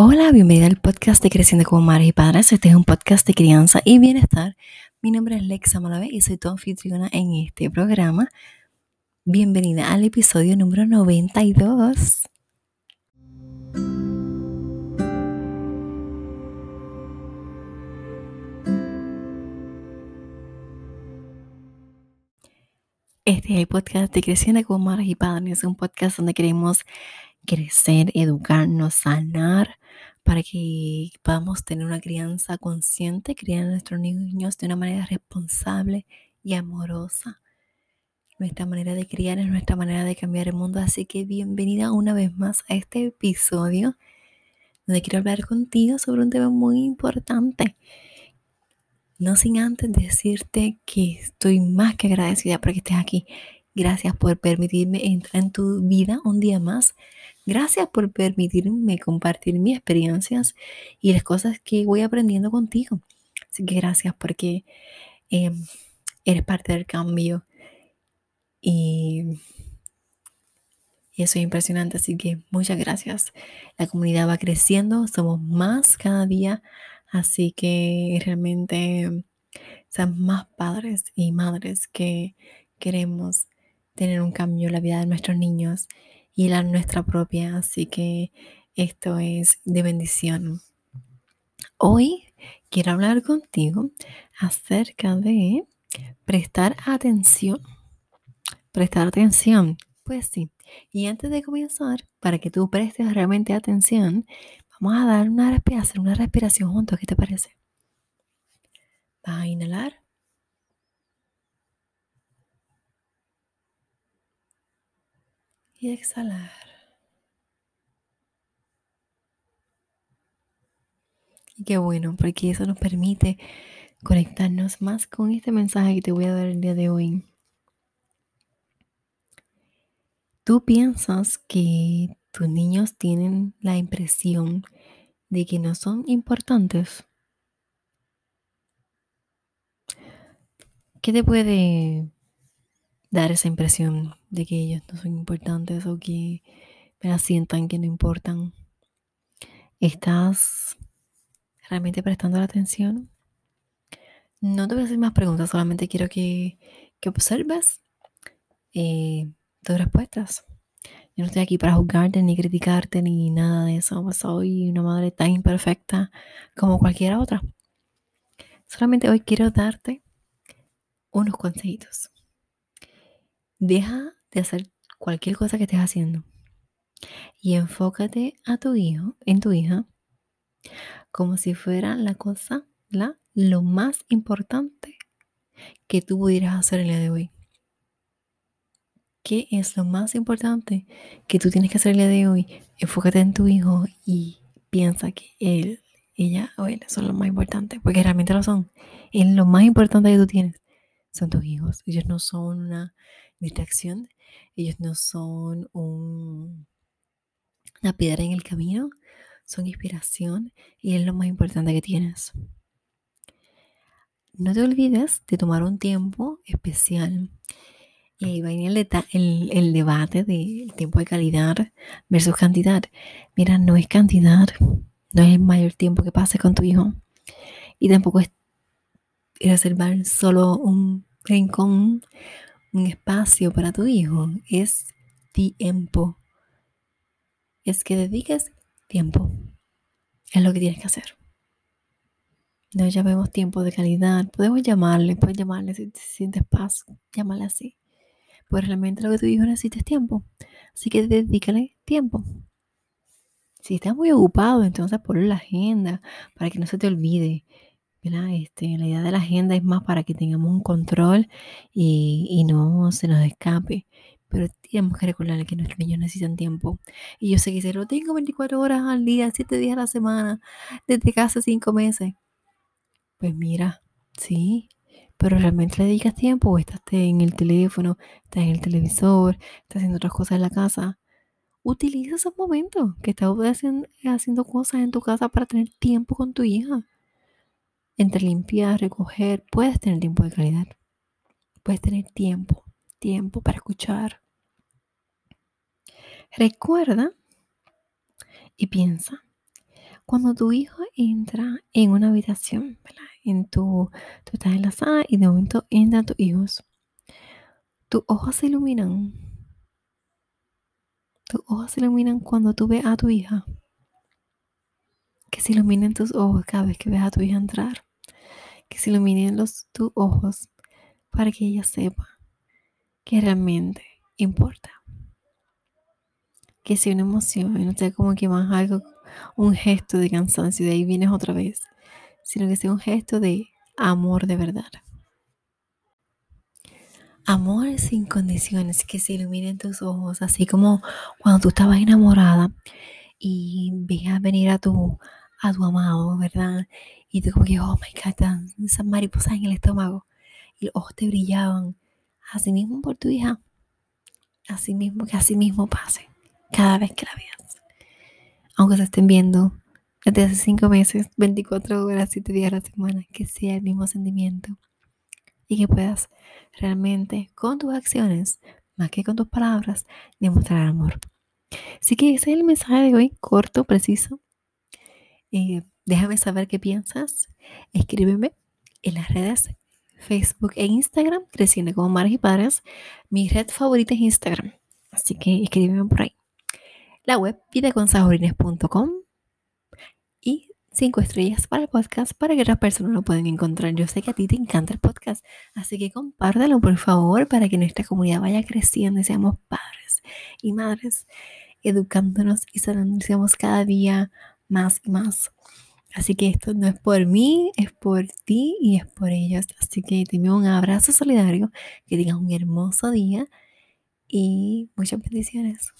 Hola, bienvenida al podcast de Creciendo como Madres y Padres. Este es un podcast de crianza y bienestar. Mi nombre es Lexa Malave y soy tu anfitriona en este programa. Bienvenida al episodio número 92. Este es el podcast de Creciendo como Madres y Padres. Es un podcast donde queremos crecer, educarnos, sanar, para que podamos tener una crianza consciente, criar a nuestros niños de una manera responsable y amorosa. Nuestra manera de criar es nuestra manera de cambiar el mundo, así que bienvenida una vez más a este episodio donde quiero hablar contigo sobre un tema muy importante. No sin antes decirte que estoy más que agradecida por que estés aquí. Gracias por permitirme entrar en tu vida un día más. Gracias por permitirme compartir mis experiencias y las cosas que voy aprendiendo contigo. Así que gracias porque em, eres parte del cambio y, y eso es impresionante. Así que muchas gracias. La comunidad va creciendo, somos más cada día. Así que realmente sean más padres y madres que queremos tener un cambio en la vida de nuestros niños y la nuestra propia. Así que esto es de bendición. Hoy quiero hablar contigo acerca de prestar atención. Prestar atención. Pues sí. Y antes de comenzar, para que tú prestes realmente atención, Vamos a dar una respiración, una respiración juntos. ¿Qué te parece? Vas a inhalar. Y exhalar. Y qué bueno, porque eso nos permite conectarnos más con este mensaje que te voy a dar el día de hoy. Tú piensas que tus niños tienen la impresión de que no son importantes. ¿Qué te puede dar esa impresión de que ellos no son importantes o que me sientan que no importan? ¿Estás realmente prestando la atención? No te voy a hacer más preguntas, solamente quiero que, observes eh, tus respuestas. Yo no estoy aquí para juzgarte ni criticarte ni nada de eso. Soy una madre tan imperfecta como cualquiera otra. Solamente hoy quiero darte unos consejitos. Deja de hacer cualquier cosa que estés haciendo y enfócate a tu hijo, en tu hija, como si fuera la cosa, la, lo más importante que tú pudieras hacer el día de hoy. ¿Qué es lo más importante que tú tienes que hacer el día de hoy? Enfócate en tu hijo y piensa que él, ella o él son lo más importante, porque realmente lo son. Es lo más importante que tú tienes son tus hijos. Ellos no son una distracción, ellos no son un, una piedra en el camino, son inspiración y es lo más importante que tienes. No te olvides de tomar un tiempo especial y ahí va el, el, el debate del tiempo de calidad versus cantidad. Mira, no es cantidad, no es el mayor tiempo que pases con tu hijo. Y tampoco es reservar solo un rincón, un espacio para tu hijo. Es tiempo. Es que dediques tiempo. Es lo que tienes que hacer. No llamemos tiempo de calidad. Podemos llamarle, puedes llamarle si te sientes paz, llámale así pues realmente lo que tu hijo necesita es tiempo. Así que dedícale tiempo. Si estás muy ocupado, entonces ponlo en la agenda para que no se te olvide. Este, la idea de la agenda es más para que tengamos un control y, no se nos escape. Pero tenemos que recordarle que nuestros niños necesitan tiempo. Y yo sé que si lo tengo 24 horas al día, 7 días a la semana, desde casi 5 meses. Pues mira, sí, pero realmente le dedicas tiempo o estás en el teléfono, estás en el televisor, estás haciendo otras cosas en la casa. Utiliza esos momentos que estás haciendo, cosas en tu casa para tener tiempo con tu hija. Entre limpiar, recoger, puedes tener tiempo de calidad. Puedes tener tiempo, tiempo para escuchar. Recuerda y piensa, Cuando tu hijo entra en una habitación, ¿verdad? En tu, tú estás en la sala y de momento entran tus hijos. Tus ojos se iluminan. Tus ojos se iluminan cuando tú ves a tu hija. Que se iluminen tus ojos cada vez que ves a tu hija entrar. Que se iluminen los, tus ojos para que ella sepa que realmente importa. Que sea una emoción no sea como que más algo, un gesto de cansancio de ahí vienes otra vez, sino que sea un gesto de amor de verdad. Amor sin condiciones, que se iluminen tus ojos, así como cuando tú estabas enamorada y veías venir a tu, a tu amado, ¿verdad? Y tú como que, oh my God, esas mariposas en el estómago y los ojos te brillaban así mismo por tu hija, así mismo que así mismo pase cada vez que la veas. Aunque se estén viendo desde hace cinco meses, 24 horas, 7 días a la semana, que sea el mismo sentimiento y que puedas realmente con tus acciones, más que con tus palabras, demostrar amor. Así que ese es el mensaje de hoy, corto, preciso. Eh, déjame saber qué piensas. Escríbeme en las redes Facebook e Instagram, creciendo como madres y padres. Mi red favorita es Instagram, así que escríbeme por ahí. La web vidaconsajorines.com y cinco estrellas para el podcast para que otras personas lo puedan encontrar. Yo sé que a ti te encanta el podcast, así que compártelo por favor para que nuestra comunidad vaya creciendo y seamos padres y madres educándonos y sanándonos cada día más y más. Así que esto no es por mí, es por ti y es por ellos. Así que te envío un abrazo solidario, que tengas un hermoso día y muchas bendiciones.